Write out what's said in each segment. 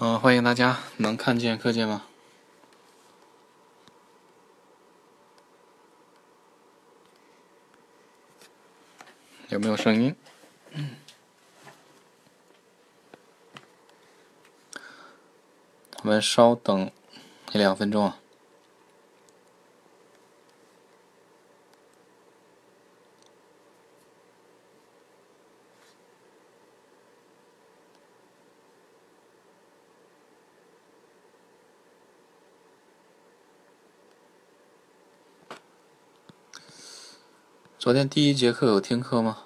嗯，欢迎大家，能看见课件吗？有没有声音？我们稍等一两分钟啊。昨天第一节课有听课吗？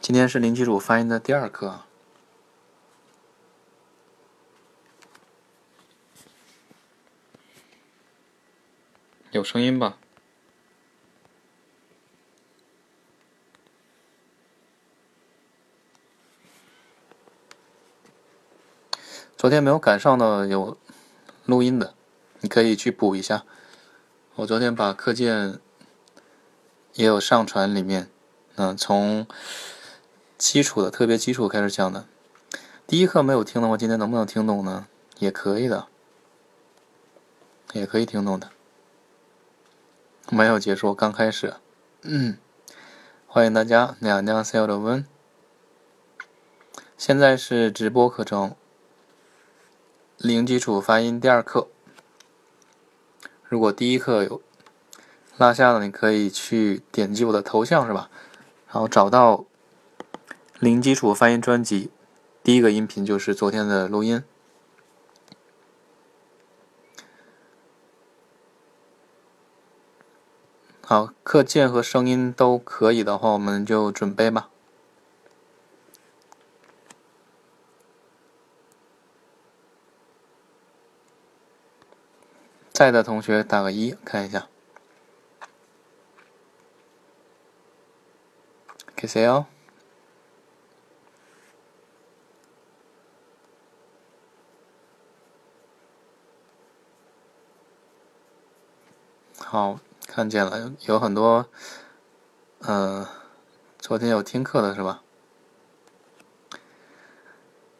今天是零基础发音的第二课，有声音吧？昨天没有赶上的有录音的。你可以去补一下。我昨天把课件也有上传里面，嗯，从基础的特别基础开始讲的。第一课没有听的话，今天能不能听懂呢？也可以的，也可以听懂的。没有结束，刚开始。嗯，欢迎大家，两两 C 的温。现在是直播课程，零基础发音第二课。如果第一课有落下了，你可以去点击我的头像，是吧？然后找到零基础发音专辑，第一个音频就是昨天的录音。好，课件和声音都可以的话，我们就准备吧。在的同学打个一，看一下。给谁哦？好，看见了，有很多，嗯，昨天有听课的是吧？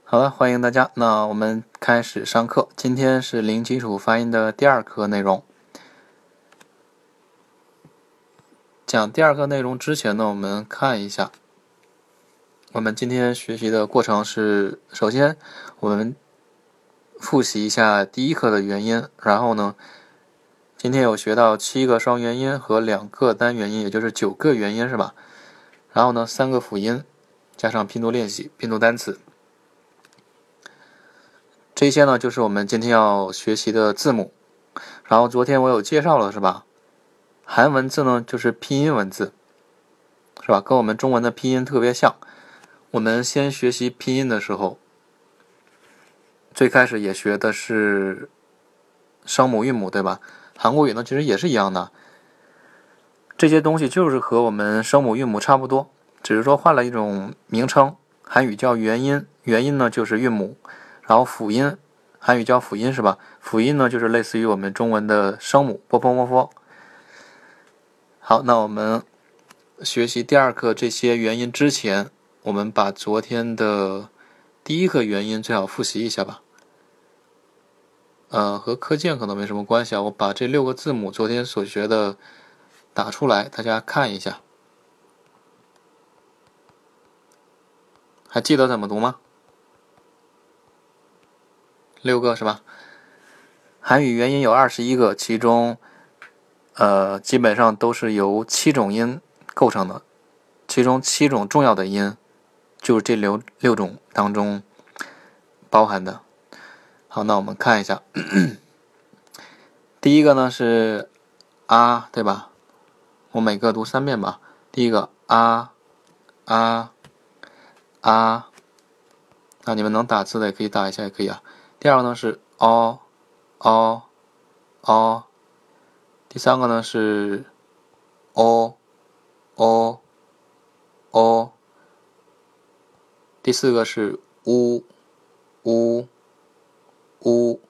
好了，欢迎大家。那我们开始上课。今天是零基础发音的第二课内容。讲第二课内容之前呢，我们看一下，我们今天学习的过程是：首先，我们复习一下第一课的元音，然后呢，今天有学到七个双元音和两个单元音，也就是九个元音，是吧？然后呢，三个辅音，加上拼读练习、拼读单词。这些呢，就是我们今天要学习的字母。然后昨天我有介绍了，是吧？韩文字呢，就是拼音文字，是吧？跟我们中文的拼音特别像。我们先学习拼音的时候，最开始也学的是声母、韵母，对吧？韩国语呢，其实也是一样的。这些东西就是和我们声母、韵母差不多，只是说换了一种名称。韩语叫元音，元音呢就是韵母。然后辅音，韩语叫辅音是吧？辅音呢，就是类似于我们中文的声母波波波波。好，那我们学习第二课这些元音之前，我们把昨天的第一课元音最好复习一下吧。呃，和课件可能没什么关系啊。我把这六个字母昨天所学的打出来，大家看一下，还记得怎么读吗？六个是吧？韩语元音有二十一个，其中，呃，基本上都是由七种音构成的，其中七种重要的音就是这六六种当中包含的。好，那我们看一下，第一个呢是啊，对吧？我每个读三遍吧。第一个啊啊啊，那你们能打字的也可以打一下，也可以啊。第二个呢是 o o o，第三个呢是 o o o，第四个是 u u u，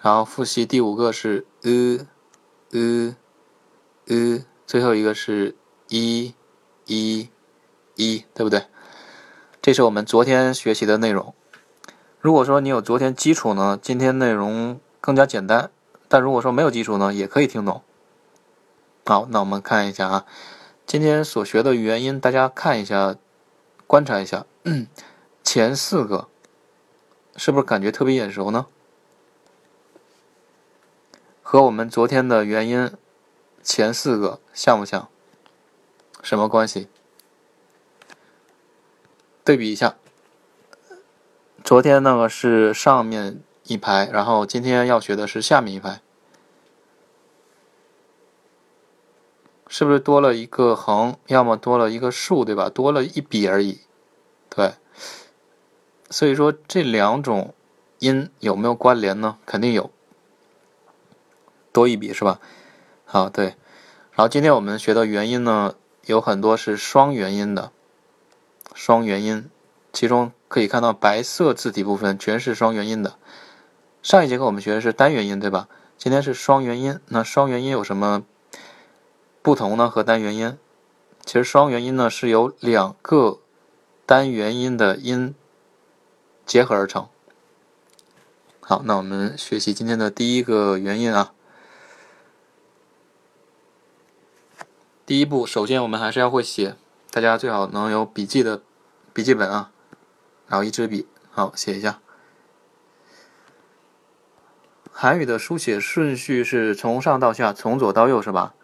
然后复习第五个是 e e e，最后一个是 i i 一，对不对？这是我们昨天学习的内容。如果说你有昨天基础呢，今天内容更加简单；但如果说没有基础呢，也可以听懂。好，那我们看一下啊，今天所学的元音，大家看一下，观察一下，前四个是不是感觉特别眼熟呢？和我们昨天的原因前四个像不像？什么关系？对比一下。昨天那个是上面一排，然后今天要学的是下面一排，是不是多了一个横，要么多了一个竖，对吧？多了一笔而已，对。所以说这两种音有没有关联呢？肯定有，多一笔是吧？好，对。然后今天我们学的元音呢，有很多是双元音的，双元音。其中可以看到白色字体部分全是双元音的。上一节课我们学的是单元音，对吧？今天是双元音。那双元音有什么不同呢？和单元音，其实双元音呢是由两个单元音的音结合而成。好，那我们学习今天的第一个元音啊。第一步，首先我们还是要会写，大家最好能有笔记的笔记本啊。然后一支笔，好写一下。韩语的书写顺序是从上到下，从左到右，是吧？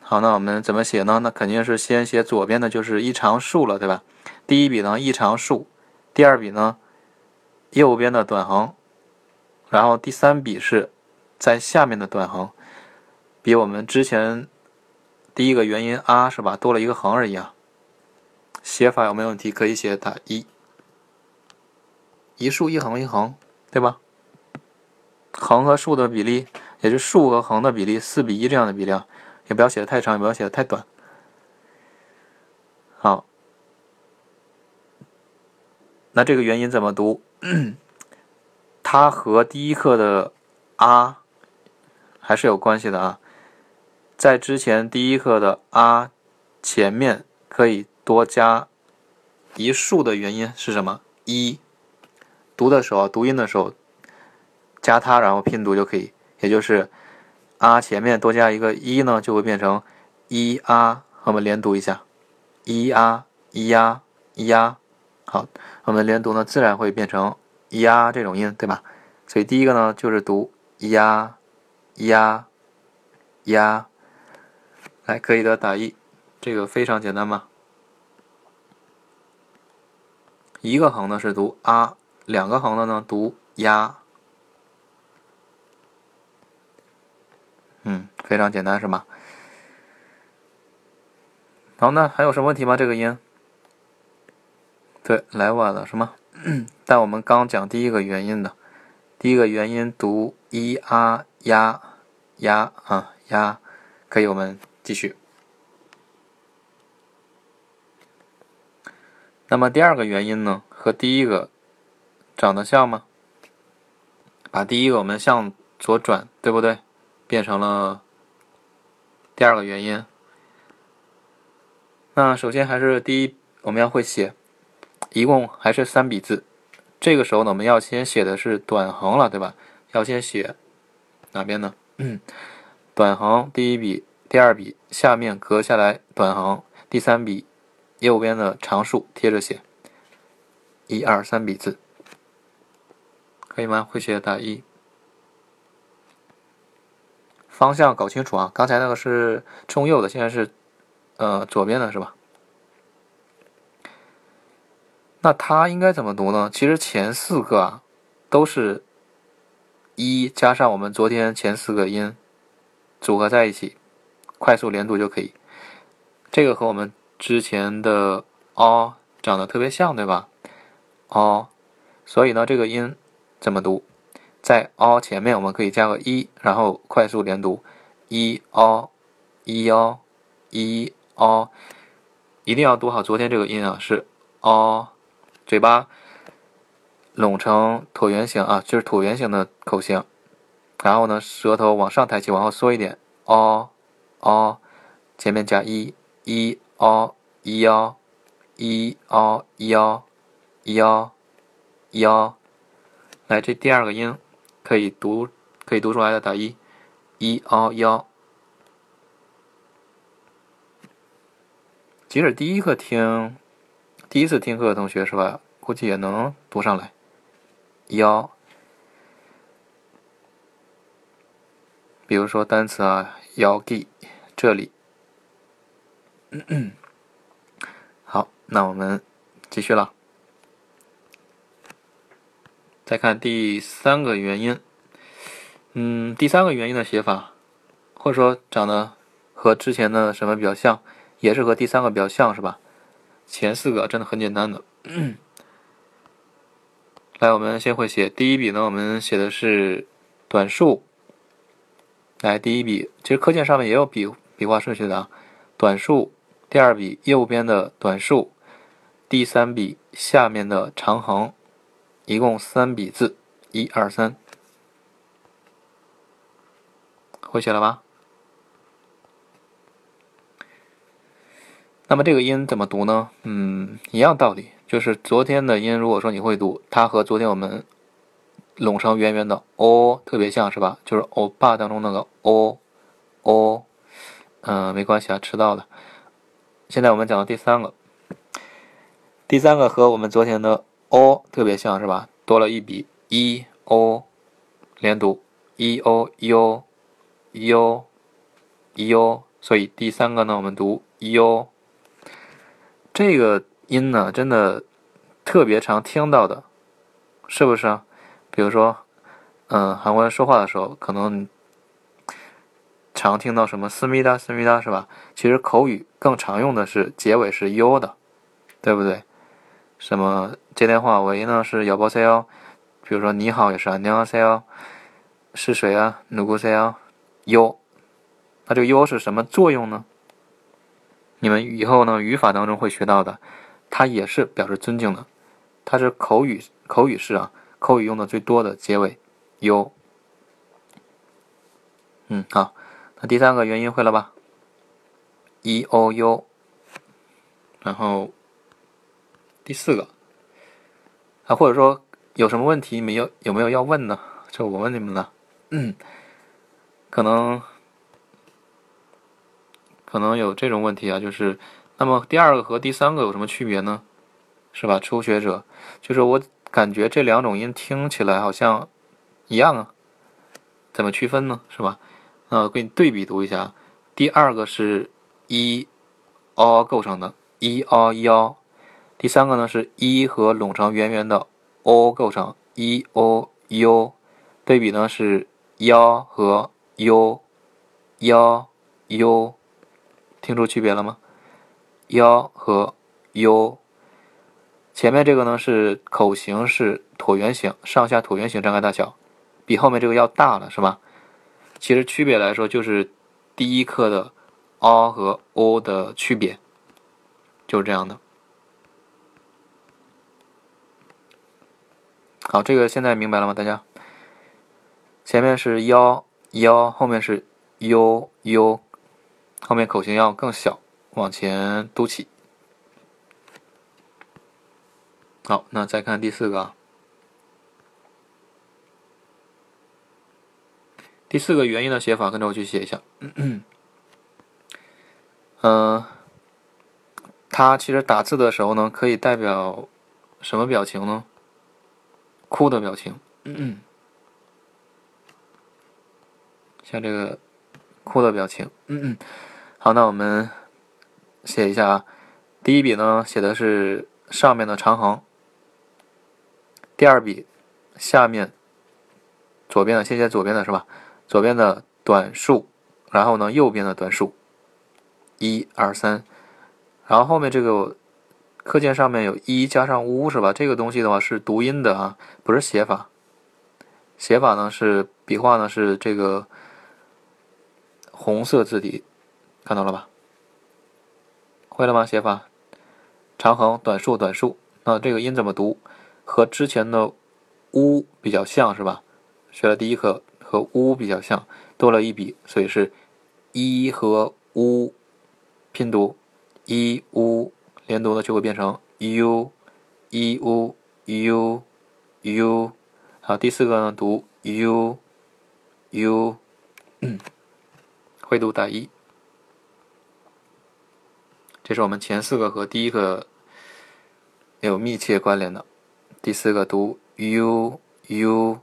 好，那我们怎么写呢？那肯定是先写左边的，就是一长竖了，对吧？第一笔呢一长竖，第二笔呢右边的短横，然后第三笔是在下面的短横，比我们之前第一个元音啊是吧多了一个横而已啊。写法有没有问题？可以写打一，一竖一横一横，对吧？横和竖的比例，也是竖和横的比例四比一这样的比例，也不要写的太长，也不要写的太短。好，那这个元音怎么读？它和第一课的啊还是有关系的啊，在之前第一课的啊前面可以。多加一竖的原因是什么？一读的时候，读音的时候加它，然后拼读就可以。也就是啊前面多加一个一呢，就会变成一啊。我们连读一下，一啊一呀一呀。好，我们连读呢，自然会变成呀这种音，对吧？所以第一个呢，就是读呀呀呀。来，可以的，打一，这个非常简单嘛。一个横的是读啊，两个横的呢读呀。嗯，非常简单是吗？好，那还有什么问题吗？这个音？对，来晚了是吗？但我们刚讲第一个元音的，第一个元音读一啊呀呀啊呀，可以，我们继续。那么第二个元音呢，和第一个长得像吗？把第一个我们向左转，对不对？变成了第二个元音。那首先还是第一，我们要会写，一共还是三笔字。这个时候呢，我们要先写的是短横了，对吧？要先写哪边呢？短横第一笔，第二笔下面隔下来短横，第三笔。右边的常数贴着写，一二三笔字，可以吗？会写打一。方向搞清楚啊！刚才那个是冲右的，现在是呃左边的是吧？那它应该怎么读呢？其实前四个啊都是一加上我们昨天前四个音组合在一起，快速连读就可以。这个和我们。之前的 o 长得特别像，对吧？o，所以呢，这个音怎么读？在 o 前面我们可以加个一，然后快速连读，一 o，一 o，一 o，一定要读好。昨天这个音啊是 o，嘴巴拢成椭圆形啊，就是椭圆形的口型。然后呢，舌头往上抬起，往后缩一点，o，o，前面加一，一。哦幺一凹幺幺幺。来，这第二个音可以读，可以读出来的打一，一凹幺。即使第一课听，第一次听课的同学是吧？估计也能读上来。幺，比如说单词啊，幺 g 这里。嗯 嗯好，那我们继续了。再看第三个元音，嗯，第三个元音的写法，或者说长得和之前的什么比较像？也是和第三个比较像，是吧？前四个真的很简单的。来，我们先会写第一笔呢，我们写的是短竖。来，第一笔，其实课件上面也有笔笔画顺序的啊。短竖，第二笔右边的短竖，第三笔下面的长横，一共三笔字，一二三，会写了吧？那么这个音怎么读呢？嗯，一样道理，就是昨天的音，如果说你会读，它和昨天我们拢成圆圆的 o 特别像是吧？就是欧巴当中那个 o o，嗯，没关系啊，迟到了。现在我们讲到第三个，第三个和我们昨天的 o 特别像是吧？多了一笔 e o，连读 e o u u u，所以第三个呢，我们读 u。这个音呢，真的特别常听到的，是不是？比如说，嗯，韩国人说话的时候，可能常听到什么思密达思密达是吧？其实口语更常用的是结尾是 yo 的，对不对？什么接电话，喂呢，是幺八 say 哦。比如说你好，也是啊，你好 say。是谁啊，你姑 say 哦。那这个 yo 是什么作用呢？你们以后呢，语法当中会学到的，它也是表示尊敬的，它是口语口语是啊，口语用的最多的结尾 yo。嗯，好。那第三个元音会了吧？e o u，然后第四个，啊，或者说有什么问题，你们有有没有要问呢？就我问你们了，嗯，可能。可能有这种问题啊，就是，那么第二个和第三个有什么区别呢？是吧？初学者，就是我感觉这两种音听起来好像一样啊，怎么区分呢？是吧？呃，给你对比读一下，第二个是一 o 构成的，一 o 幺，第三个呢是一和拢成圆圆的 o 构成，一 o u，对比呢是幺和 u，幺 u。听出区别了吗？幺和 u，前面这个呢是口型是椭圆形，上下椭圆形张开大小，比后面这个要大了，是吧？其实区别来说就是第一课的 a 和 o 的区别，就是这样的。好，这个现在明白了吗？大家？前面是幺幺，后面是 u u。后面口型要更小，往前嘟起。好，那再看第四个，啊第四个元音的写法，跟着我去写一下。嗯，它其实打字的时候呢，可以代表什么表情呢？哭的表情。像这个哭的表情。嗯嗯。好，那我们写一下啊。第一笔呢，写的是上面的长横；第二笔下面左边的，先写左边的是吧？左边的短数，然后呢，右边的短数，一二三。然后后面这个课件上面有一加上乌是吧？这个东西的话是读音的啊，不是写法。写法呢是笔画呢是这个红色字体。看到了吧？会了吗？写法，长横、短竖、短竖。那这个音怎么读？和之前的“乌”比较像是吧？学了第一课和“乌”比较像，多了一笔，所以是一和“乌”拼读一乌连读呢就会变成 u 一乌 u u，好，第四个呢读 u u，会读打一。这是我们前四个和第一个有密切关联的。第四个读 u u，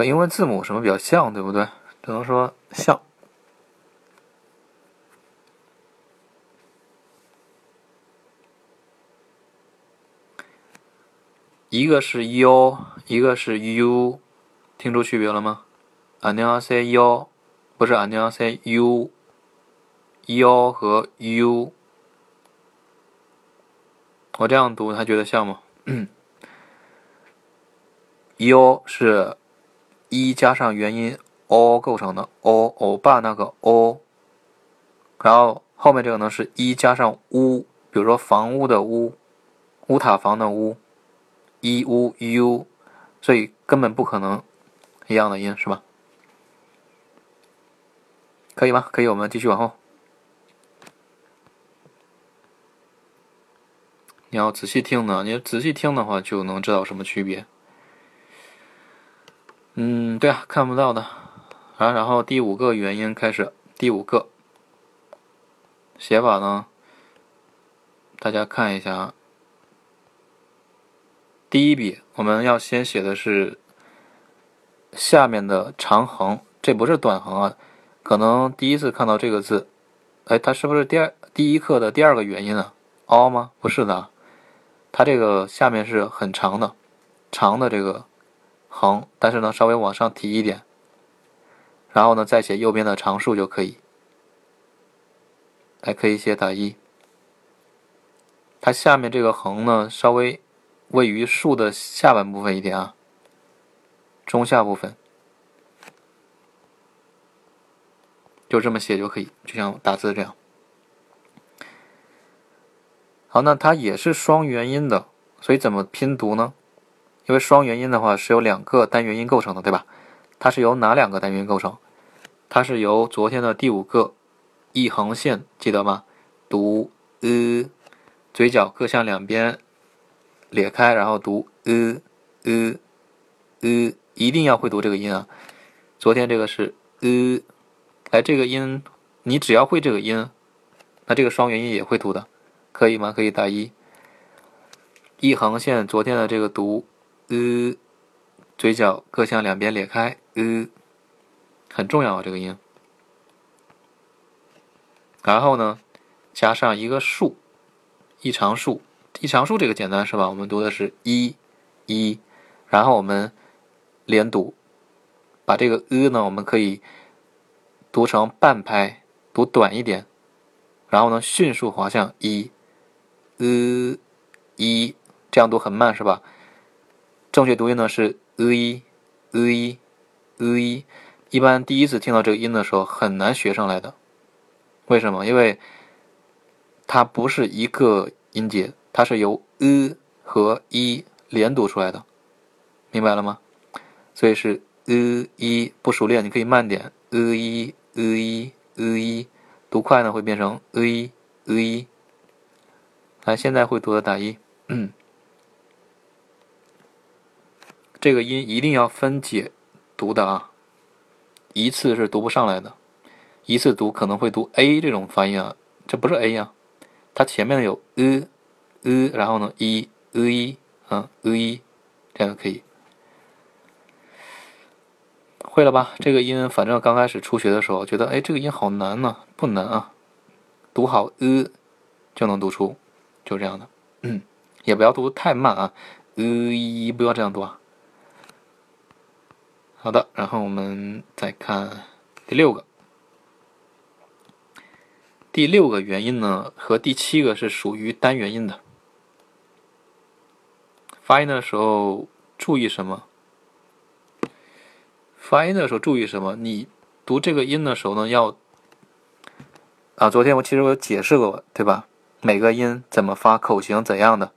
和英文字母什么比较像，对不对？只能说像。一个是 u，一个是 u，听出区别了吗？안녕하세 요， 不是안녕하세 u，u 和 u，我这样读，他觉得像吗？u 是 一加上元音 o 构成的，o 欧巴那个 o，然后后面这个呢是一加上屋，比如说房屋的屋，乌塔房的屋。i u u，所以根本不可能一样的音，是吧？可以吗？可以，我们继续往后。你要仔细听呢，你仔细听的话就能知道什么区别。嗯，对啊，看不到的啊。然后第五个元音开始，第五个写法呢，大家看一下啊。第一笔我们要先写的是下面的长横，这不是短横啊。可能第一次看到这个字，哎，它是不是第二第一课的第二个元音啊？凹吗？不是的，它这个下面是很长的，长的这个横，但是呢稍微往上提一点，然后呢再写右边的长竖就可以。还可以写打一，它下面这个横呢稍微。位于竖的下半部分一点啊，中下部分，就这么写就可以，就像打字这样。好，那它也是双元音的，所以怎么拼读呢？因为双元音的话是由两个单元音构成的，对吧？它是由哪两个单元构成？它是由昨天的第五个一横线，记得吗？读呃，嘴角各向两边。裂开，然后读呃呃呃，一定要会读这个音啊！昨天这个是呃，哎，这个音你只要会这个音，那这个双元音也会读的，可以吗？可以打一。一横线，昨天的这个读呃，嘴角各向两边裂开呃，很重要啊，这个音。然后呢，加上一个竖，一长竖。一常数这个简单是吧？我们读的是一，一，然后我们连读，把这个呃呢，我们可以读成半拍，读短一点，然后呢迅速滑向一呃一，这样读很慢是吧？正确读音呢是 e e e，一一般第一次听到这个音的时候很难学上来的，为什么？因为它不是一个音节。它是由 e 和一连读出来的，明白了吗？所以是 e i 不熟练，你可以慢点 e i e i e i，读快呢会变成 e e。来，现在会读的打一，嗯这个音一定要分解读的啊，一次是读不上来的，一次读可能会读 a 这种发音啊，这不是 a 呀，它前面有 e。呃，然后呢，一，呃一，嗯，呃一，这样可以，会了吧？这个音，反正刚开始初学的时候，觉得，哎，这个音好难呢，不难啊，读好呃，就能读出，就这样的，嗯，也不要读太慢啊，呃一，不要这样读啊。好的，然后我们再看第六个。第六个元音呢，和第七个是属于单元音的。发音的时候注意什么？发音的时候注意什么？你读这个音的时候呢，要啊，昨天我其实我解释过，对吧？每个音怎么发，口型怎样的？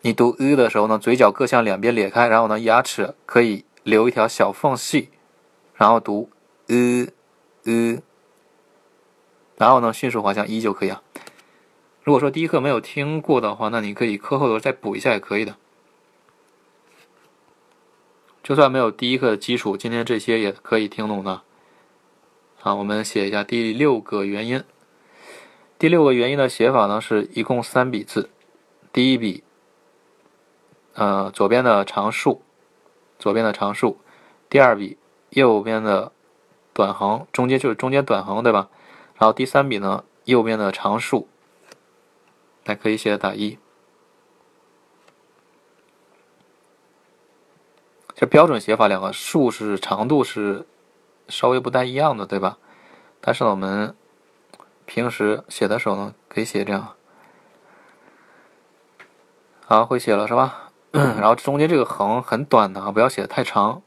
你读 “e” 的时候呢，嘴角各向两边裂开，然后呢，牙齿可以留一条小缝隙，然后读呃呃然后呢，迅速滑向一就可以啊。如果说第一课没有听过的话，那你可以课后的再补一下也可以的。就算没有第一课的基础，今天这些也可以听懂的。好，我们写一下第六个元音。第六个元音的写法呢，是一共三笔字。第一笔，呃，左边的长竖，左边的长竖；第二笔，右边的短横，中间就是中间短横，对吧？然后第三笔呢，右边的长竖，还可以写打一。这标准写法，两个竖是长度是稍微不太一样的，对吧？但是呢，我们平时写的时候呢，可以写这样。好，会写了是吧？然后中间这个横很短的啊，不要写的太长。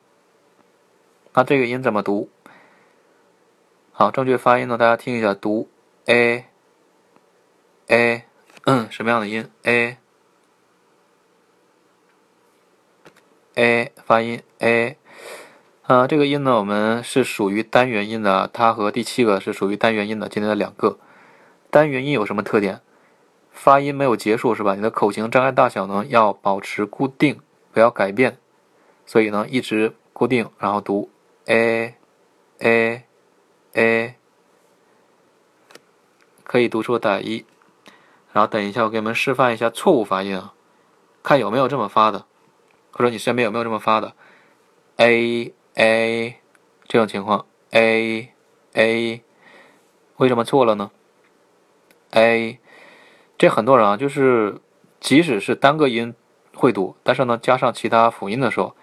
那这个音怎么读？好，正确发音呢，大家听一下，读 a a，嗯，什么样的音？a。a 发音 a，呃，这个音呢，我们是属于单元音的，它和第七个是属于单元音的。今天的两个单元音有什么特点？发音没有结束是吧？你的口型张开大小呢要保持固定，不要改变，所以呢一直固定，然后读 a a a，可以读出打一，然后等一下我给你们示范一下错误发音啊，看有没有这么发的。或者你身边有没有这么发的？a a 这种情况，a a 为什么错了呢？a 这很多人啊，就是即使是单个音会读，但是呢加上其他辅音的时候，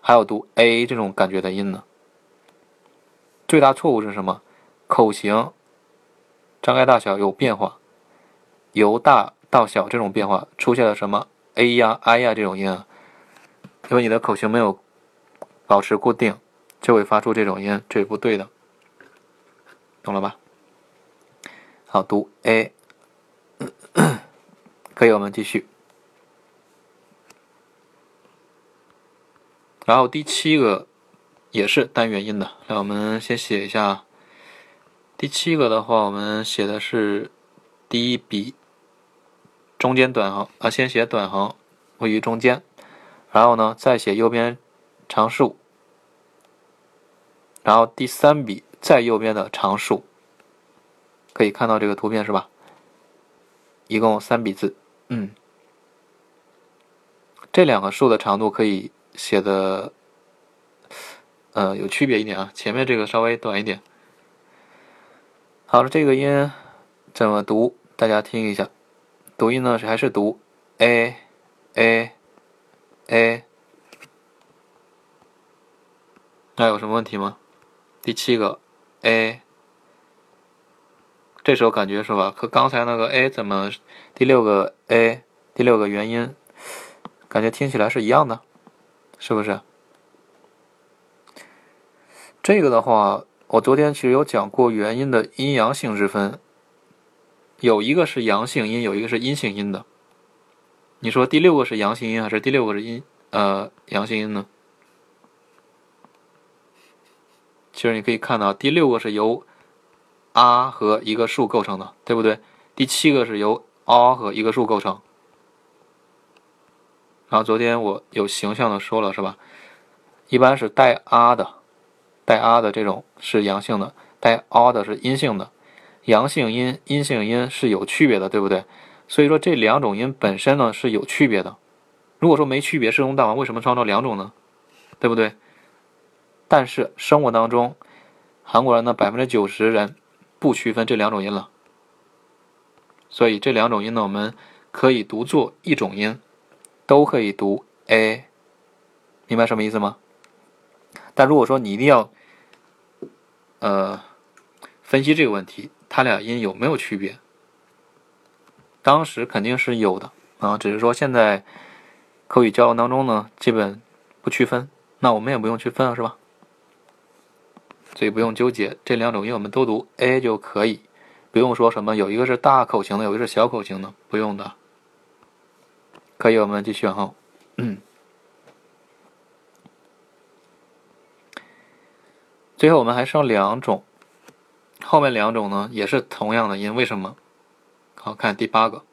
还有读 a 这种感觉的音呢。最大错误是什么？口型张开大小有变化，由大到小这种变化出现了什么 a 呀 i 呀这种音啊？因为你的口型没有保持固定，就会发出这种音，这是不对的，懂了吧？好，读 a，可以，我们继续。然后第七个也是单元音的，来，我们先写一下。第七个的话，我们写的是第一笔中间短横啊，先写短横位于中间。然后呢，再写右边长竖，然后第三笔再右边的长竖，可以看到这个图片是吧？一共三笔字，嗯，这两个数的长度可以写的，呃，有区别一点啊。前面这个稍微短一点。好了，这个音怎么读？大家听一下，读音呢是还是读 a a。a，那有什么问题吗？第七个 a，这时候感觉是吧？和刚才那个 a 怎么？第六个 a，第六个元音，感觉听起来是一样的，是不是？这个的话，我昨天其实有讲过元音的阴阳性之分，有一个是阳性音，有一个是阴性音的。你说第六个是阳性音还是第六个是阴呃阳性音呢？其实你可以看到，第六个是由啊和一个数构成的，对不对？第七个是由啊和一个数构成。然后昨天我有形象的说了，是吧？一般是带啊的，带啊的这种是阳性的，带啊的是阴性的。阳性音、阴性音是有区别的，对不对？所以说这两种音本身呢是有区别的。如果说没区别，世宗大王为什么创造两种呢？对不对？但是生活当中，韩国人的百分之九十人不区分这两种音了。所以这两种音呢，我们可以读作一种音，都可以读 a，明白什么意思吗？但如果说你一定要，呃，分析这个问题，它俩音有没有区别？当时肯定是有的啊，只是说现在口语交流当中呢，基本不区分，那我们也不用区分了，是吧？所以不用纠结这两种音，我们都读 a 就可以，不用说什么有一个是大口型的，有一个是小口型的，不用的。可以，我们继续往后。嗯，最后我们还剩两种，后面两种呢也是同样的音，为什么？好看第八个，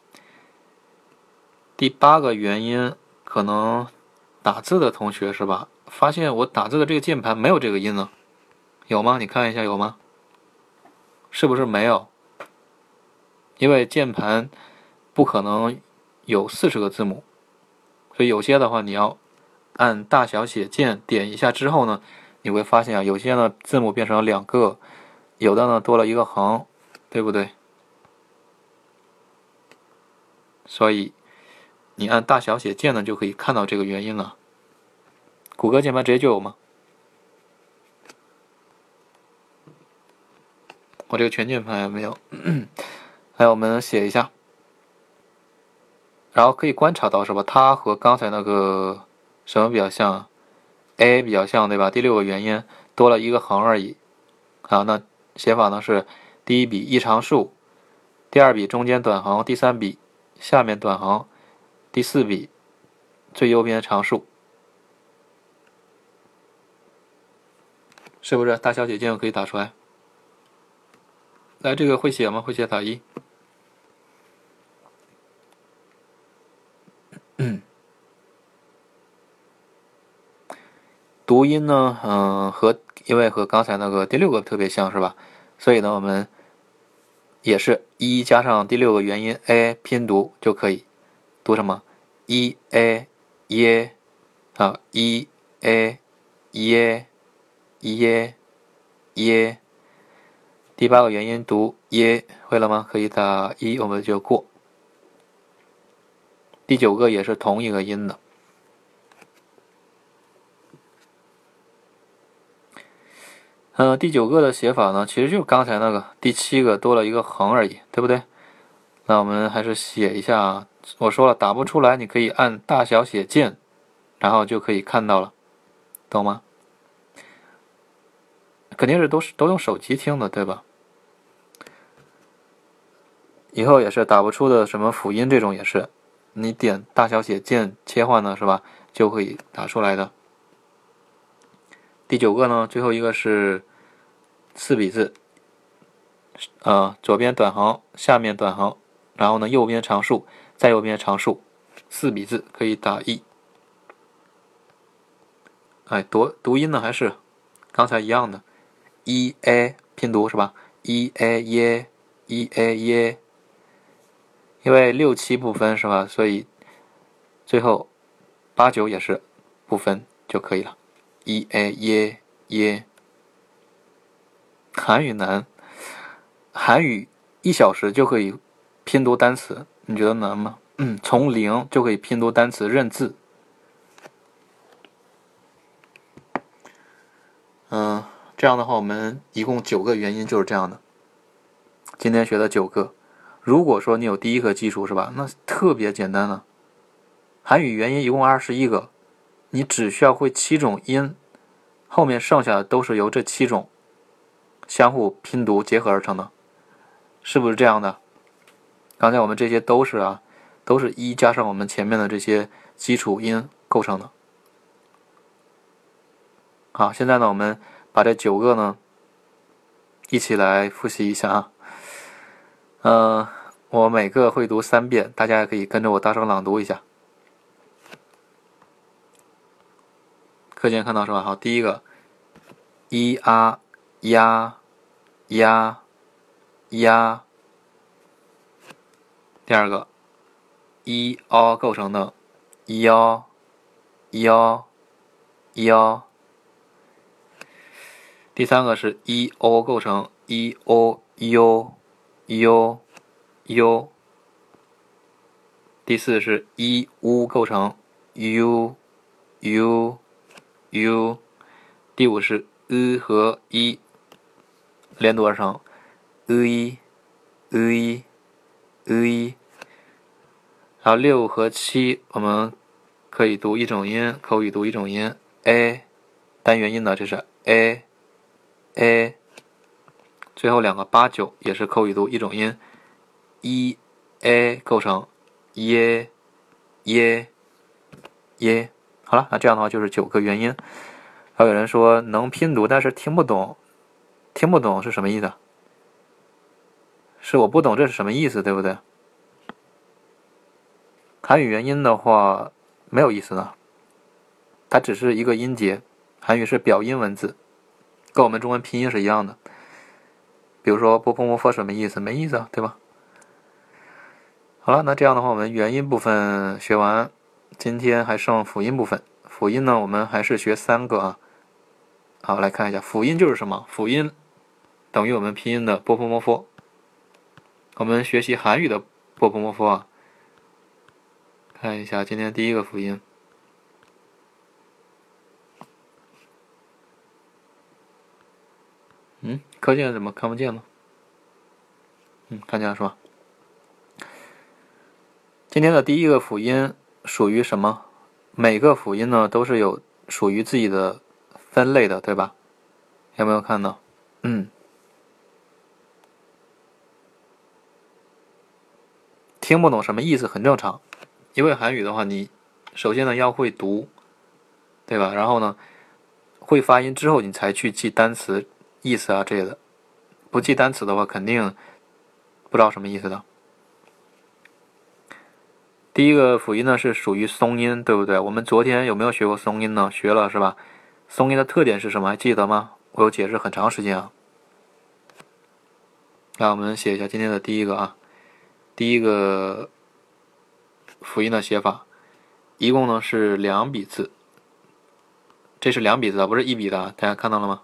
第八个元音可能打字的同学是吧？发现我打字的这个键盘没有这个音呢，有吗？你看一下有吗？是不是没有？因为键盘不可能有四十个字母，所以有些的话你要按大小写键点一下之后呢，你会发现啊，有些呢字母变成了两个，有的呢多了一个横，对不对？所以你按大小写键呢就可以看到这个原因了。谷歌键盘直接就有吗？我这个全键盘也没有。来，我们写一下，然后可以观察到是吧？它和刚才那个什么比较像？A 比较像对吧？第六个元音多了一个横而已。好，那写法呢是：第一笔一长竖，第二笔中间短横，第三笔下面短横，第四笔最右边长竖，是不是？大小写键可以打出来。来，这个会写吗？会写打一。读音呢，嗯，和因为和刚才那个第六个特别像是吧？所以呢，我们也是一加上第六个元音 a 拼读就可以读什么？e a 耶啊，e a 耶耶耶。第八个元音读耶，会了吗？可以打一，我们就过。第九个也是同一个音的。嗯，第九个的写法呢，其实就刚才那个第七个多了一个横而已，对不对？那我们还是写一下。我说了，打不出来，你可以按大小写键，然后就可以看到了，懂吗？肯定是都是都用手机听的，对吧？以后也是打不出的什么辅音这种也是，你点大小写键切换呢，是吧？就可以打出来的。第九个呢，最后一个是四笔字，呃，左边短横，下面短横，然后呢，右边长竖，再右边长竖，四笔字可以打一。哎，读读音呢还是刚才一样的，e a 拼读是吧？e a 耶，e a 耶，因为六七不分是吧？所以最后八九也是不分就可以了。一 a 耶耶，韩语难，韩语一小时就可以拼读单词，你觉得难吗？嗯，从零就可以拼读单词认字。嗯，这样的话，我们一共九个原因就是这样的。今天学的九个，如果说你有第一个基础是吧？那特别简单了。韩语元音一共二十一个。你只需要会七种音，后面剩下的都是由这七种相互拼读结合而成的，是不是这样的？刚才我们这些都是啊，都是一加上我们前面的这些基础音构成的。好，现在呢，我们把这九个呢一起来复习一下啊。嗯，我每个会读三遍，大家也可以跟着我大声朗读一下。课间看到是吧？好，第一个，e a 呀呀呀。第二个，e o 构成的，yo yo yo。第三个是 e o 构成，e o u u u。第四是 e u 构成，u u。u，第五是 e 和 i 连读而成，e e e，然后六和七我们可以读一种音，口语读一种音 a，单元音呢这是 a a，最后两个八九也是口语读一种音 e a 构成耶耶耶。好了，那这样的话就是九个元音。还有人说能拼读，但是听不懂，听不懂是什么意思？是我不懂这是什么意思，对不对？韩语元音的话没有意思的，它只是一个音节。韩语是表音文字，跟我们中文拼音是一样的。比如说“波波摩佛”什么意思？没意思啊，对吧？好了，那这样的话，我们元音部分学完，今天还剩辅音部分。辅音呢，我们还是学三个啊。好，来看一下辅音就是什么？辅音等于我们拼音的“波波摩佛”。我们学习韩语的“波波摩佛”啊。看一下今天第一个辅音，嗯，课件怎么看不见了？嗯，看见了是吧？今天的第一个辅音属于什么？每个辅音呢都是有属于自己的分类的，对吧？有没有看到？嗯，听不懂什么意思很正常。因为韩语的话，你首先呢要会读，对吧？然后呢，会发音之后，你才去记单词意思啊这些的。不记单词的话，肯定不知道什么意思的。第一个辅音呢是属于松音，对不对？我们昨天有没有学过松音呢？学了是吧？松音的特点是什么？还记得吗？我有解释很长时间啊。来，我们写一下今天的第一个啊，第一个。辅音的写法，一共呢是两笔字，这是两笔字啊，不是一笔的，大家看到了吗？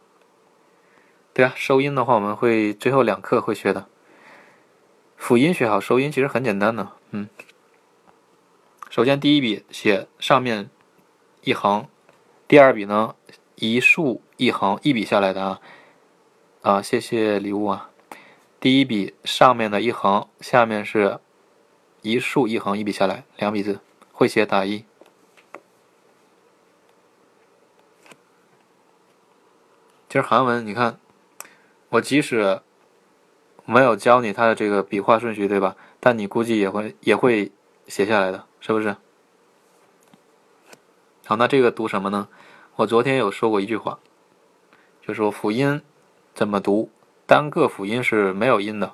对啊，收音的话我们会最后两课会学的。辅音学好，收音其实很简单的，嗯。首先第一笔写上面一横，第二笔呢一竖一横，一笔下来的啊啊，谢谢礼物啊。第一笔上面的一横，下面是。一竖一横一笔下来，两笔字，会写打一。其实韩文，你看，我即使没有教你它的这个笔画顺序，对吧？但你估计也会也会写下来的，是不是？好，那这个读什么呢？我昨天有说过一句话，就说辅音怎么读，单个辅音是没有音的，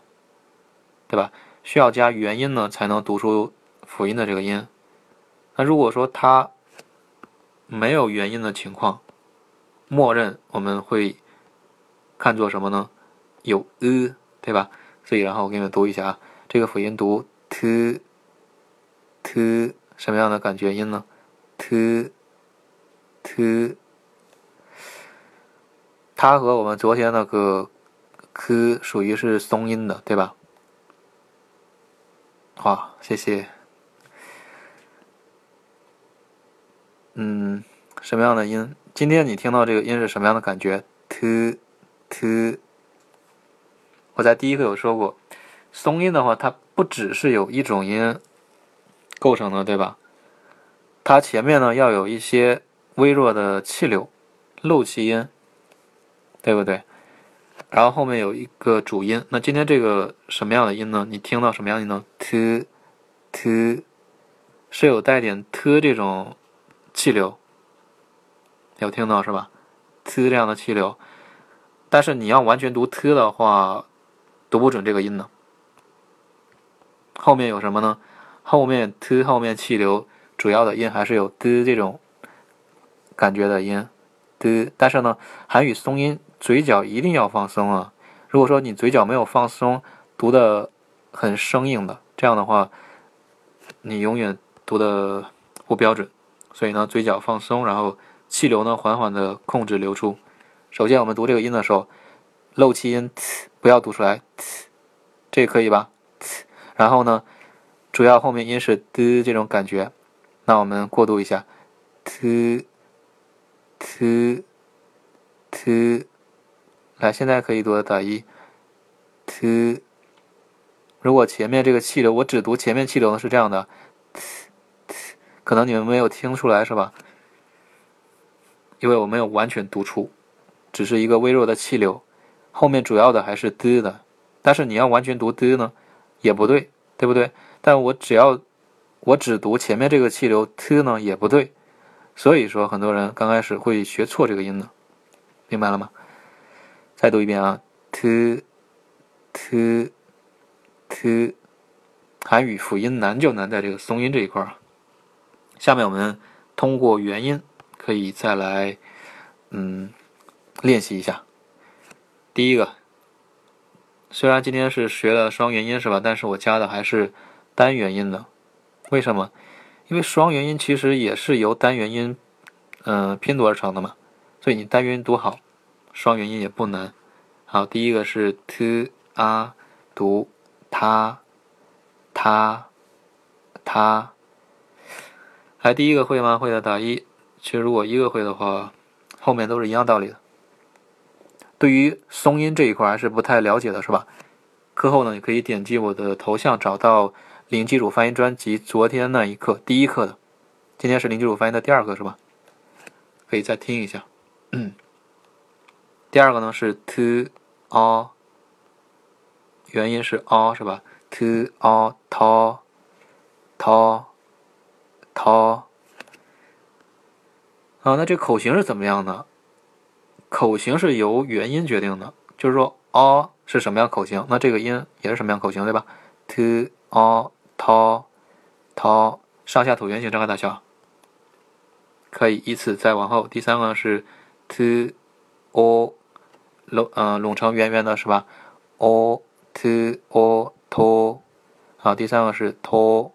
对吧？需要加元音呢，才能读出辅音的这个音。那如果说它没有元音的情况，默认我们会看作什么呢？有 e，对吧？所以，然后我给你们读一下啊，这个辅音读 t t，什么样的感觉音呢？t t，它和我们昨天那个 k 属于是松音的，对吧？好，谢谢。嗯，什么样的音？今天你听到这个音是什么样的感觉？t t。我在第一课有说过，松音的话，它不只是有一种音构成的，对吧？它前面呢要有一些微弱的气流，漏气音，对不对？然后后面有一个主音，那今天这个什么样的音呢？你听到什么样的音呢？t，t，是有带点 t 这种气流，有听到是吧？t 这样的气流，但是你要完全读 t 的话，读不准这个音呢。后面有什么呢？后面 t 后面气流主要的音还是有 d 这种感觉的音，d，但是呢，韩语松音。嘴角一定要放松啊！如果说你嘴角没有放松，读的很生硬的，这样的话，你永远读的不标准。所以呢，嘴角放松，然后气流呢缓缓的控制流出。首先，我们读这个音的时候，漏气音不要读出来，这可以吧？然后呢，主要后面音是的这种感觉，那我们过渡一下，t t t。来，现在可以读的打一，t。如果前面这个气流，我只读前面气流呢，是这样的，t，t，可能你们没有听出来是吧？因为我没有完全读出，只是一个微弱的气流，后面主要的还是 d 的。但是你要完全读 d 呢，也不对，对不对？但我只要我只读前面这个气流 t 呢，也不对。所以说，很多人刚开始会学错这个音的，明白了吗？再读一遍啊，t，t，t，韩语辅音难就难在这个松音这一块儿。下面我们通过元音可以再来嗯练习一下。第一个，虽然今天是学了双元音是吧？但是我加的还是单元音的。为什么？因为双元音其实也是由单元音嗯拼读而成的嘛。所以你单元音读好，双元音也不难。好，第一个是 t a 读他他他。还第一个会吗？会的打一。其实如果一个会的话，后面都是一样道理的。对于松音这一块还是不太了解的，是吧？课后呢，你可以点击我的头像，找到零基础发音专辑，昨天那一课第一课的，今天是零基础发音的第二课，是吧？可以再听一下。嗯，第二个呢是 to a，元音是 a 是吧？to a ta ta ta。啊，那这口型是怎么样的？口型是由元音决定的，就是说 a 是什么样口型，那这个音也是什么样口型，对吧？to a ta ta 上下椭圆形张开大小，可以依次再往后。第三个是。to o 拢嗯拢成圆圆的是吧 ot oto 好，第三个是 to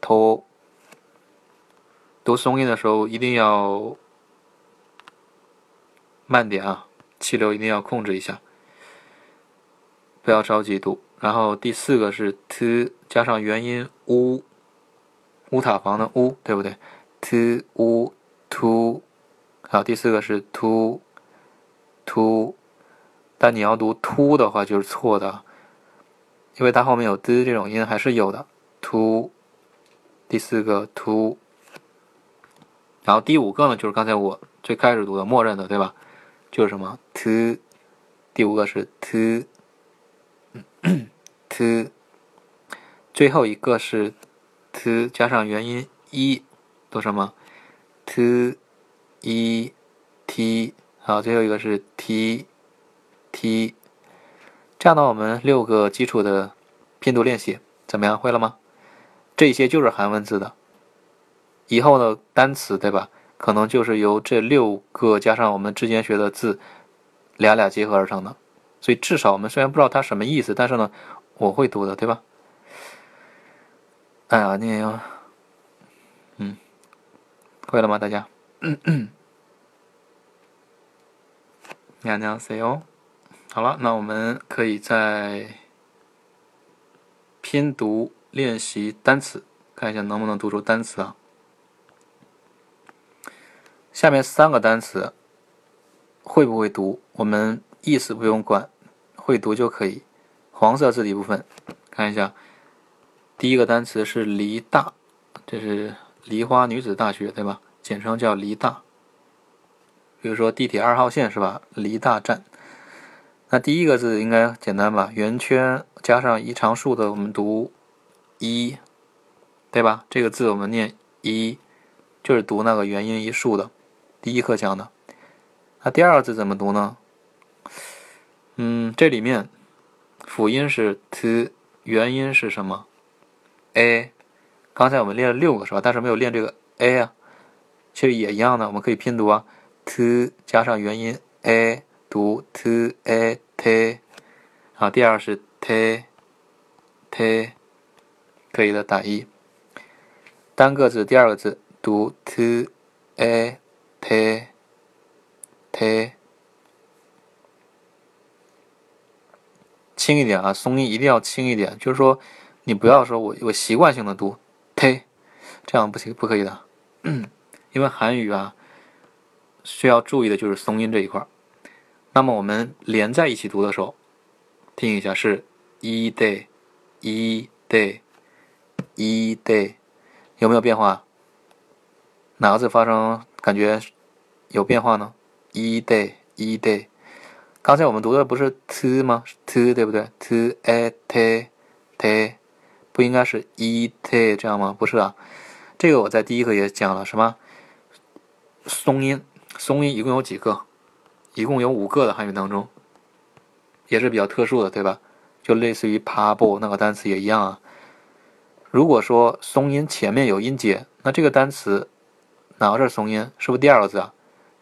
t，读松音的时候一定要慢点啊，气流一定要控制一下，不要着急读。然后第四个是 t 加上元音 u 乌塔房的 u 对不对？tu，to，好，第四个是 to，to，但你要读 to 的话就是错的，因为它后面有 d 这种音还是有的。to，第四个 to，然后第五个呢就是刚才我最开始读的默认的，对吧？就是什么 t，第五个是 to，to，最后一个是 t 加上元音一，读什么 to。一 t 好，最后一个是 t t，这样呢，我们六个基础的拼读练习怎么样？会了吗？这些就是韩文字的，以后的单词对吧？可能就是由这六个加上我们之前学的字俩俩结合而成的，所以至少我们虽然不知道它什么意思，但是呢，我会读的，对吧？哎呀，你要，嗯，会了吗？大家？嗯嗯，娘娘 say 哦，好了，那我们可以在拼读练习单词，看一下能不能读出单词啊。下面三个单词会不会读？我们意思不用管，会读就可以。黄色字体部分，看一下，第一个单词是梨大，这是梨花女子大学，对吧？简称叫梨大，比如说地铁二号线是吧？梨大站。那第一个字应该简单吧？圆圈加上一长竖的，我们读一，对吧？这个字我们念一，就是读那个元音一竖的。第一课讲的。那第二个字怎么读呢？嗯，这里面辅音是 t，元音是什么？a。刚才我们练了六个是吧？但是没有练这个 a 啊。其实也一样的，我们可以拼读啊，t 加上元音 a 读 t a t。啊，第二是 t t，可以的，打一。单个字第二个字读 t a t t，轻一点啊，松音一定要轻一点，就是说你不要说我我习惯性的读 t，这样不行，不可以的。因为韩语啊，需要注意的就是松音这一块儿。那么我们连在一起读的时候，听一下是一 day 一 day 一 day，有没有变化？哪个字发生感觉有变化呢？一 day 一 day，刚才我们读的不是 t 吗？t 对不对？t a t t，不应该是一 t 这样吗？不是啊，这个我在第一课也讲了，什么？松音，松音一共有几个？一共有五个的汉语当中，也是比较特殊的，对吧？就类似于 p a b o 那个单词也一样啊。如果说松音前面有音节，那这个单词哪个是松音？是不是第二个字啊？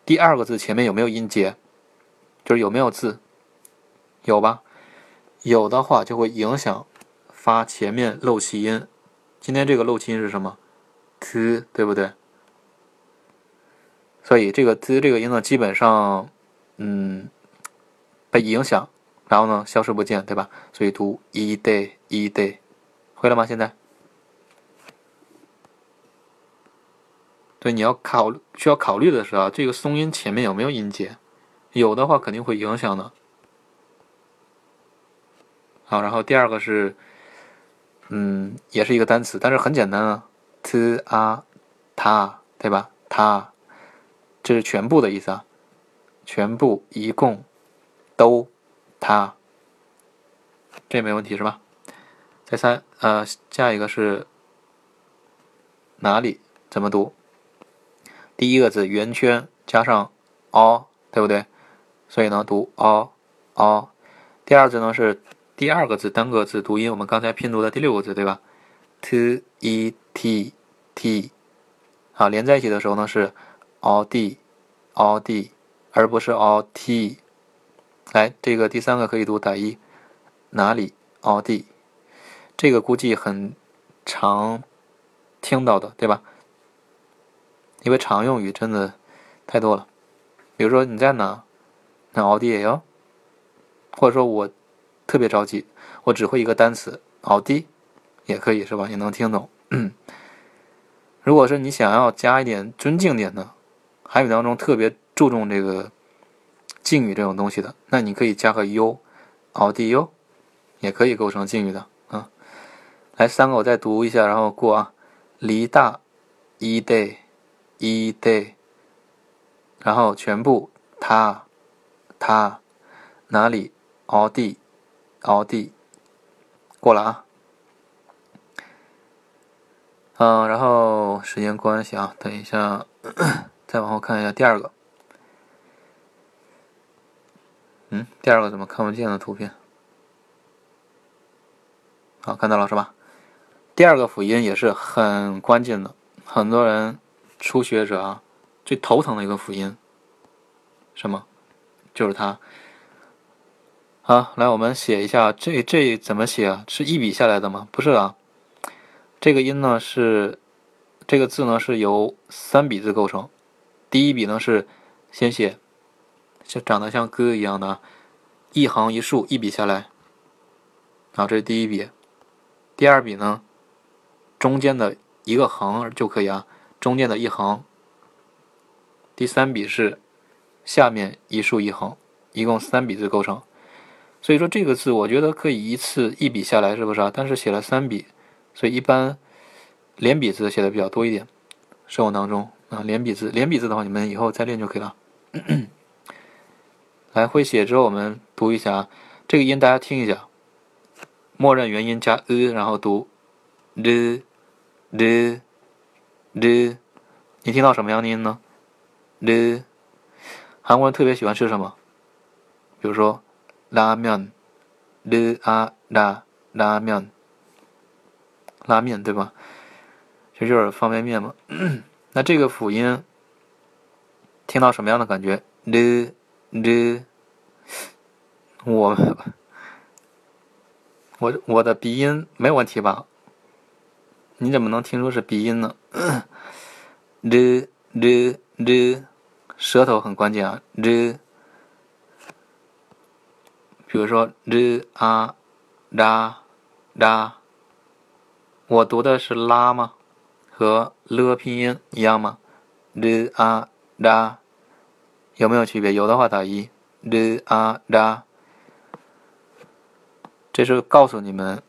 第二个字前面有没有音节？就是有没有字？有吧？有的话就会影响发前面漏气音。今天这个漏气音是什么？t，对不对？所以这个 t 这个音呢，基本上嗯被影响，然后呢消失不见，对吧？所以读一 day 一 day，会了吗？现在？你要考需要考虑的是啊，这个松音前面有没有音节？有的话肯定会影响的。好，然后第二个是，嗯，也是一个单词，但是很简单啊，t a 他，对吧？他，这是全部的意思啊，全部一共都他，这没问题是吧？再三，呃，下一个是哪里？怎么读？第一个字圆圈加上 o，对不对？所以呢，读 o o。第二字呢是第二个字单个字读音，我们刚才拼读的第六个字，对吧？t e t t，啊，连在一起的时候呢是 o d o d，而不是 o t。来，这个第三个可以读打一，哪里 o d？这个估计很常听到的，对吧？因为常用语真的太多了，比如说你在哪，那奥迪哟，或者说我特别着急，我只会一个单词奥迪，也可以是吧？也能听懂。如果是你想要加一点尊敬点的，韩语当中特别注重这个敬语这种东西的，那你可以加个 u，奥迪哟，也可以构成敬语的啊。来三个我再读一下，然后过啊，离大一 day。一 day，然后全部他他哪里 all d all d 过了啊，嗯，然后时间关系啊，等一下再往后看一下第二个，嗯，第二个怎么看不见的图片？好，看到了是吧？第二个辅音也是很关键的，很多人。初学者啊，最头疼的一个辅音，什么？就是它。好，来我们写一下，这这怎么写啊？是一笔下来的吗？不是啊，这个音呢是，这个字呢是由三笔字构成。第一笔呢是先写，像长得像哥一样的，一横一竖，一笔下来。啊，这是第一笔。第二笔呢，中间的一个横就可以啊。中间的一横，第三笔是下面一竖一横，一共三笔字构成。所以说这个字，我觉得可以一次一笔下来，是不是啊？但是写了三笔，所以一般连笔字写的比较多一点。生活当中啊，连笔字，连笔字的话，你们以后再练就可以了。来，会写之后我们读一下这个音，大家听一下，默认元音加 e，然后读 l l。l，你听到什么样的音呢？l，韩国人特别喜欢吃什么？比如说拉面，l a 拉拉面，拉面对吧？其实就是方便面嘛。那这个辅音听到什么样的感觉？l l，我 我我的鼻音没有问题吧？你怎么能听出是鼻音呢？r r r，舌头很关键啊。r，比如说 r a ra ra，我读的是拉吗？和了拼音一样吗？r a ra，有没有区别？有的话打一。r a ra，这是告诉你们，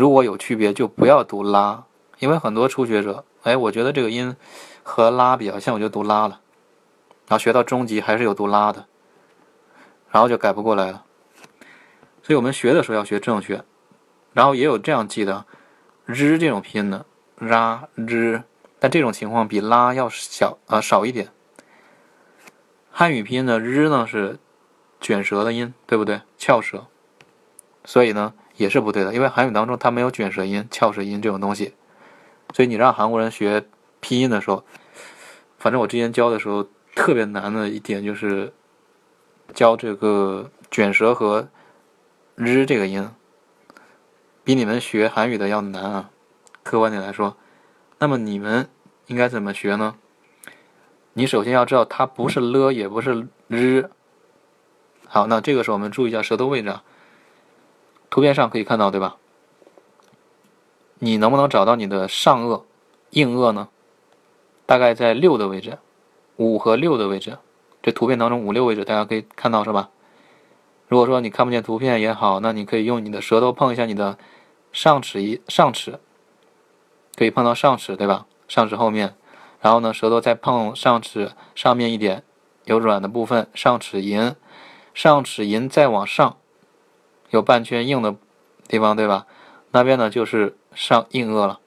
如果有区别就不要读拉，因为很多初学者。哎，我觉得这个音和拉比较像，我就读拉了。然后学到中级还是有读拉的，然后就改不过来了。所以我们学的时候要学正确，然后也有这样记的日这种拼音的拉日，但这种情况比拉要小啊少一点。汉语拼音的日呢是卷舌的音，对不对？翘舌，所以呢也是不对的，因为韩语当中它没有卷舌音、翘舌音这种东西，所以你让韩国人学拼音的时候，反正我之前教的时候特别难的一点就是教这个卷舌和日这个音，比你们学韩语的要难啊。客观点来说，那么你们应该怎么学呢？你首先要知道它不是了，也不是日。好，那这个时候我们注意一下舌头位置啊。图片上可以看到，对吧？你能不能找到你的上颚、硬腭呢？大概在六的位置，五和六的位置。这图片当中五六位置，大家可以看到是吧？如果说你看不见图片也好，那你可以用你的舌头碰一下你的上齿一上齿，可以碰到上齿，对吧？上齿后面，然后呢，舌头再碰上齿上面一点，有软的部分，上齿龈，上齿龈再往上。有半圈硬的地方，对吧？那边呢就是上硬腭了。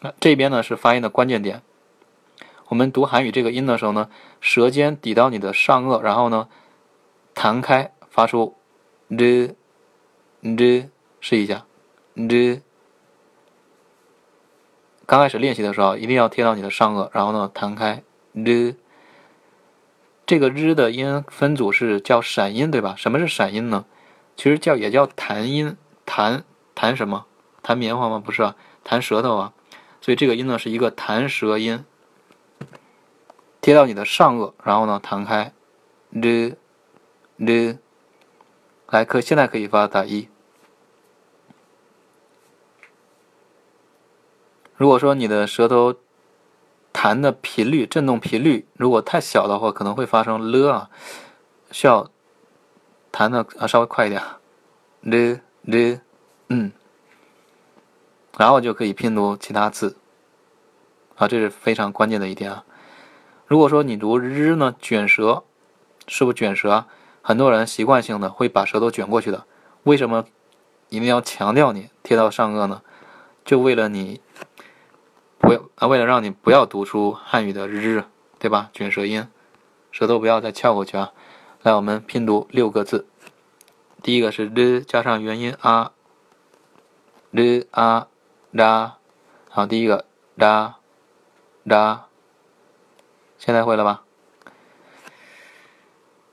那这边呢是发音的关键点。我们读韩语这个音的时候呢，舌尖抵到你的上颚，然后呢弹开，发出 z z，试一下 z。刚开始练习的时候，一定要贴到你的上颚，然后呢弹开 z。这个日的音分组是叫闪音，对吧？什么是闪音呢？其实叫也叫弹音，弹弹什么？弹棉花吗？不是啊，弹舌头啊。所以这个音呢是一个弹舌音，贴到你的上颚，然后呢弹开，l l，来可现在可以发打一。如果说你的舌头。弹的频率、振动频率，如果太小的话，可能会发生了啊，需要弹的啊稍微快一点，了了，嗯，然后就可以拼读其他字，啊，这是非常关键的一点啊。如果说你读日呢，卷舌，是不是卷舌？很多人习惯性的会把舌头卷过去的，为什么一定要强调你贴到上颚呢？就为了你。不要啊！为了让你不要读出汉语的日，对吧？卷舌音，舌头不要再翘过去啊！来，我们拼读六个字。第一个是日加上元音啊，日啊啦。好，第一个啦啦，现在会了吧？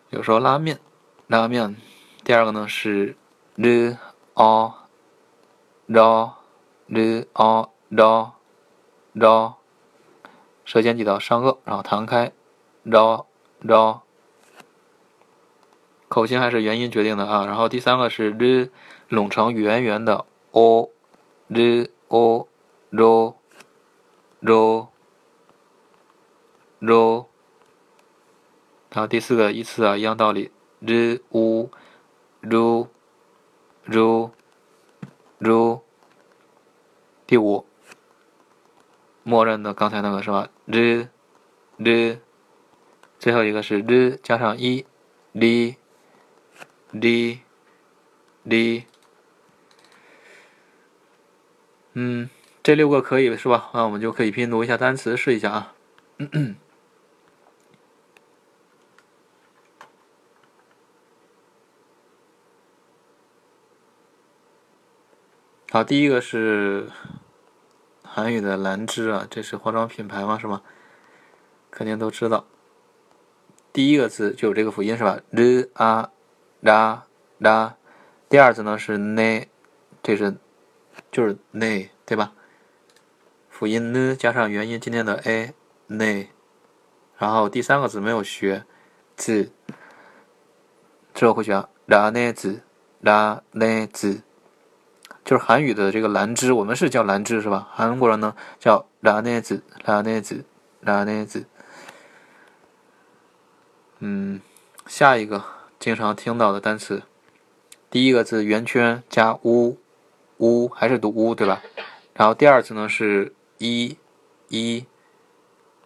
比如说拉面，拉面。第二个呢是日哦绕日哦绕。绕，舌尖抵到上颚，然后弹开，绕绕，口型还是元音决定的啊。然后第三个是日，拢成圆圆的 o，日 o，绕绕绕。然后第四个依次啊，一样道理，日 u，绕绕绕。第五。默认的刚才那个是吧？日日，最后一个是日加上一，哩哩哩。嗯，这六个可以是吧？那我们就可以拼读一下单词，试一下啊。好，第一个是。韩语的兰芝啊，这是化妆品牌吗？是吗？肯定都知道。第一个字就有这个辅音是吧？r a ra ra。第二字呢是 n，这是就是 n 对吧？辅音 n 加上元音今天的 a n，。然后第三个字没有学字，之后会学 ra ne 字 ra ne 字。就是韩语的这个兰芝，我们是叫兰芝是吧？韩国人呢叫拉内子，拉内子，拉内子。嗯，下一个经常听到的单词，第一个字圆圈加乌，乌还是读乌对吧？然后第二次呢是一，一，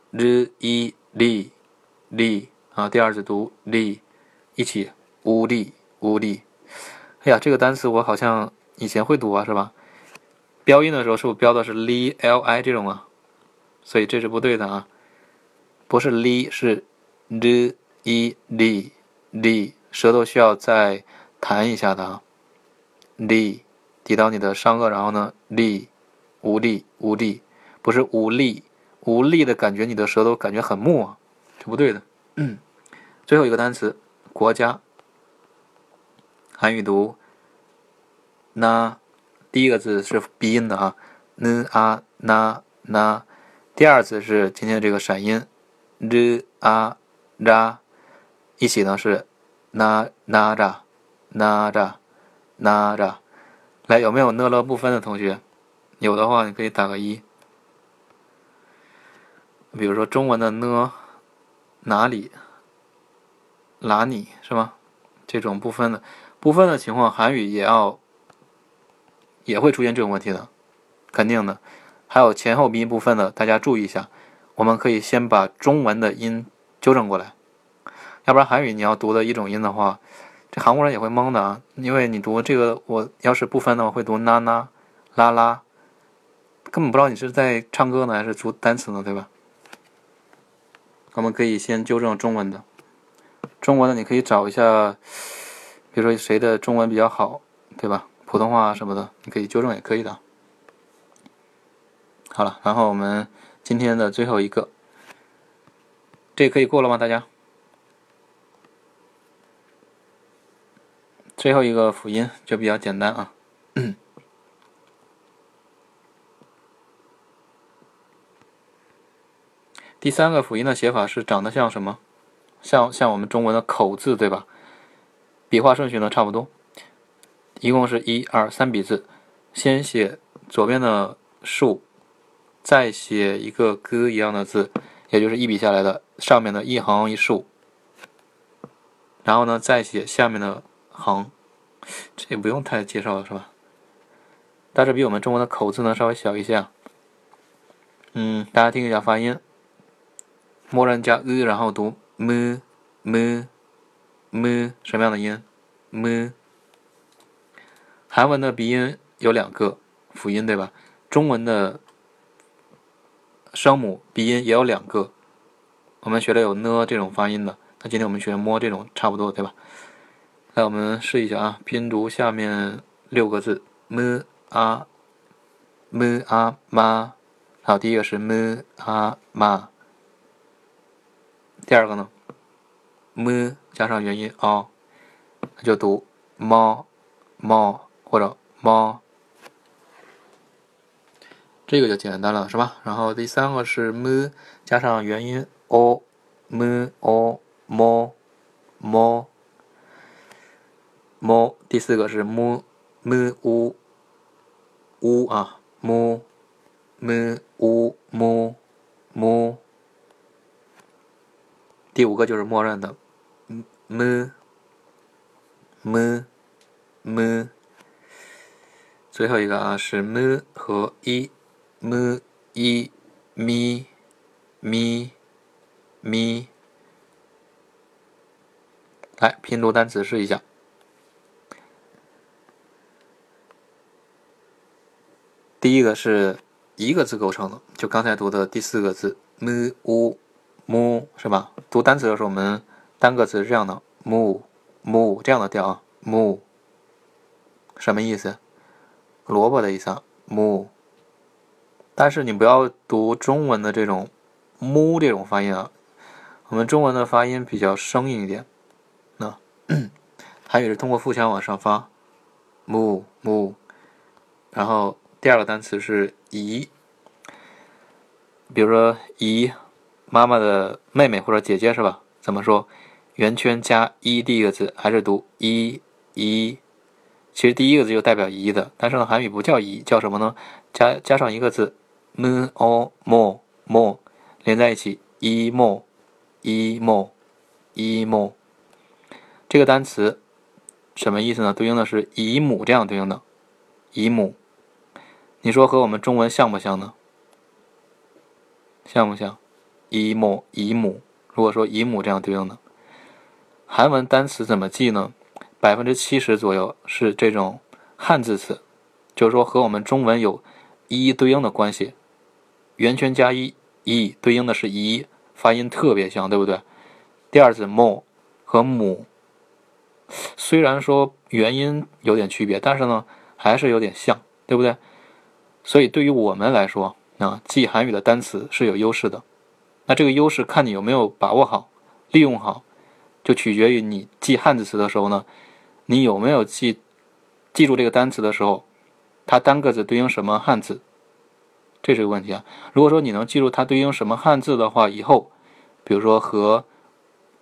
日一力，力啊，第二次读力，一起乌力，乌力。哎呀，这个单词我好像。以前会读啊，是吧？标音的时候是不是标的是 li l i 这种啊？所以这是不对的啊，不是 li 是 l i li li，舌头需要再弹一下的啊。力，抵到你的上颚，然后呢，力，无力，无力，不是无力，无力的感觉，你的舌头感觉很木啊，是不对的。最后一个单词，国家，韩语读，那，第一个字是鼻音的啊，n a 那那第二字是今天这个闪音，r a ra，一起呢是 na na ra na ra na ra，来有没有呢了不分的同学？有的话你可以打个一。比如说中文的呢，哪里？哪里是吧？这种不分的不分的情况，韩语也要也会出现这种问题的，肯定的。还有前后鼻音部分的，大家注意一下。我们可以先把中文的音纠正过来，要不然韩语你要读的一种音的话，这韩国人也会懵的啊。因为你读这个，我要是不分的话，会读啦啦啦啦，根本不知道你是在唱歌呢还是读单词呢，对吧？我们可以先纠正中文的。中文的你可以找一下，比如说谁的中文比较好，对吧？普通话什么的，你可以纠正也可以的。好了，然后我们今天的最后一个，这可以过了吗？大家？最后一个辅音就比较简单啊。第三个辅音的写法是长得像什么？像像我们中文的口字对吧？笔画顺序呢差不多，一共是一二三笔字，先写左边的竖，再写一个哥一样的字，也就是一笔下来的上面的一横一竖，然后呢再写下面的横，这也不用太介绍了是吧？但是比我们中文的口字呢稍微小一些啊。嗯，大家听一下发音，默认加 e，然后读。么么么，什么样的音？么。韩文的鼻音有两个辅音，对吧？中文的声母鼻音也有两个。我们学的有呢这种发音的，那今天我们学摸这种差不多，对吧？来，我们试一下啊，拼读下面六个字：么啊么啊妈。好，第一个是么啊妈。第二个呢，么加上元音啊，那就读猫猫或者猫，这个就简单了，是吧？然后第三个是么加上元音哦，么哦猫猫猫，第四个是么么呜呜啊，么么呜么么。第五个就是默认的，么么么，最后一个啊是 m 和 i，m i mi mi mi，，来拼读单词试一下，第一个是一个字构成的，就刚才读的第四个字 m u。mu 是吧？读单词的时候，我们单个词是这样的，mu m 这样的调啊，mu 什么意思？萝卜的意思啊，mu。但是你不要读中文的这种 mu 这种发音啊，我们中文的发音比较生硬一点。那 韩语是通过腹腔往上发，mu mu。然后第二个单词是姨，比如说姨。妈妈的妹妹或者姐姐是吧？怎么说？圆圈加一第一个字还是读一一？其实第一个字就代表一的，但是呢，韩语不叫一，叫什么呢？加加上一个字，m o mo mo 连在一起，一 mo 一 mo 一 mo。这个单词什么意思呢？对应的是姨母这样对应的姨母。你说和我们中文像不像呢？像不像？姨母，姨母。如果说姨母这样对应的，韩文单词怎么记呢？百分之七十左右是这种汉字词，就是说和我们中文有一一对应的关系。圆圈加一，一对应的是一，发音特别像，对不对？第二字 mo 和母虽然说元音有点区别，但是呢还是有点像，对不对？所以对于我们来说啊，记韩语的单词是有优势的。那这个优势看你有没有把握好、利用好，就取决于你记汉字词的时候呢，你有没有记记住这个单词的时候，它单个字对应什么汉字，这是个问题啊。如果说你能记住它对应什么汉字的话，以后比如说和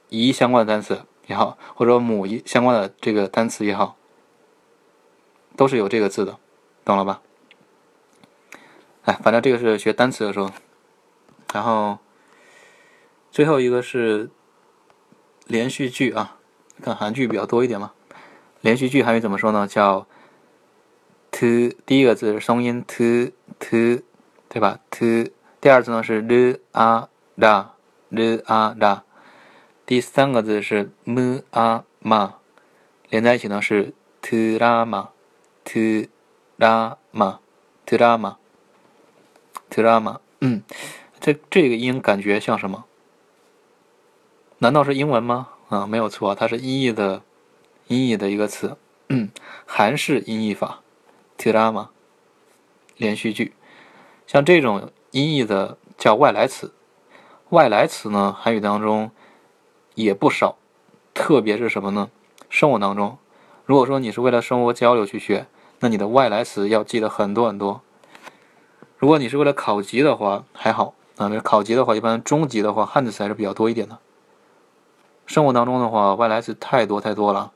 一相关的单词也好，或者母一相关的这个单词也好，都是有这个字的，懂了吧？哎，反正这个是学单词的时候，然后。最后一个是连续句啊，看韩剧比较多一点嘛。连续句韩语怎么说呢？叫 to，第一个字是松音 to to，对吧？to，第二字呢是 l a la l a la，第三个字是 m a ma，连在一起呢是 to la ma to la ma to la ma to la ma，嗯，这这个音感觉像什么？难道是英文吗？啊，没有错，它是 e 的音译的一个词，韩式音译法，tirama，连续句。像这种音译的叫外来词，外来词呢，韩语当中也不少，特别是什么呢？生活当中，如果说你是为了生活交流去学，那你的外来词要记得很多很多。如果你是为了考级的话，还好啊，那考级的话，一般中级的话，汉字词还是比较多一点的。生活当中的话，外来词太多太多了，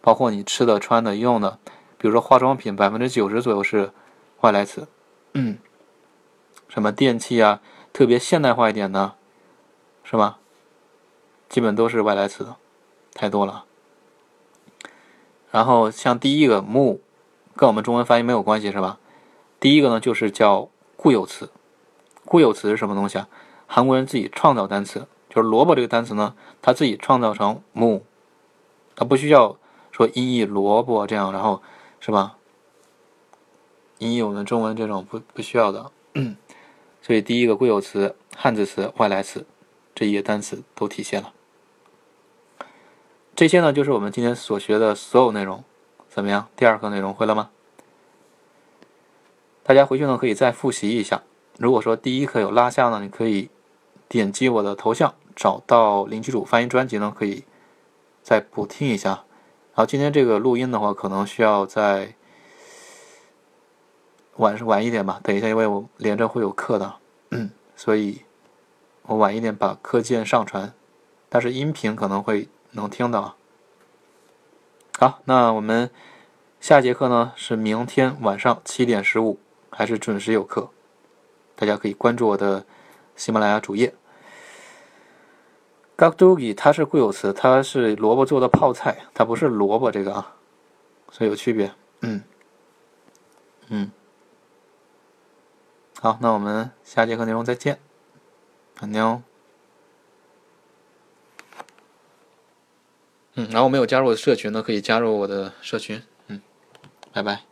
包括你吃的、穿的、用的，比如说化妆品，百分之九十左右是外来词。嗯，什么电器啊，特别现代化一点的，是吧？基本都是外来词，太多了。然后像第一个木，跟我们中文发音没有关系，是吧？第一个呢，就是叫固有词。固有词是什么东西啊？韩国人自己创造单词。就是萝卜这个单词呢，他自己创造成木，他不需要说音译萝卜这样，然后是吧？音译我们中文这种不不需要的。所以第一个固有词、汉字词、外来词这一页单词都体现了。这些呢，就是我们今天所学的所有内容。怎么样？第二课内容会了吗？大家回去呢可以再复习一下。如果说第一课有落下呢，你可以。点击我的头像，找到零基础发音专辑呢，可以再补听一下。然后今天这个录音的话，可能需要在晚晚一点吧。等一下，因为我连着会有课的，嗯所以我晚一点把课件上传，但是音频可能会能听到。好，那我们下节课呢是明天晚上七点十五，还是准时有课，大家可以关注我的。喜马拉雅主页，gakdugi 它是固有词，它是萝卜做的泡菜，它不是萝卜这个啊，所以有区别。嗯，嗯，好，那我们下节课内容再见，安妞。嗯，然后没有加入我的社群的，可以加入我的社群。嗯，拜拜。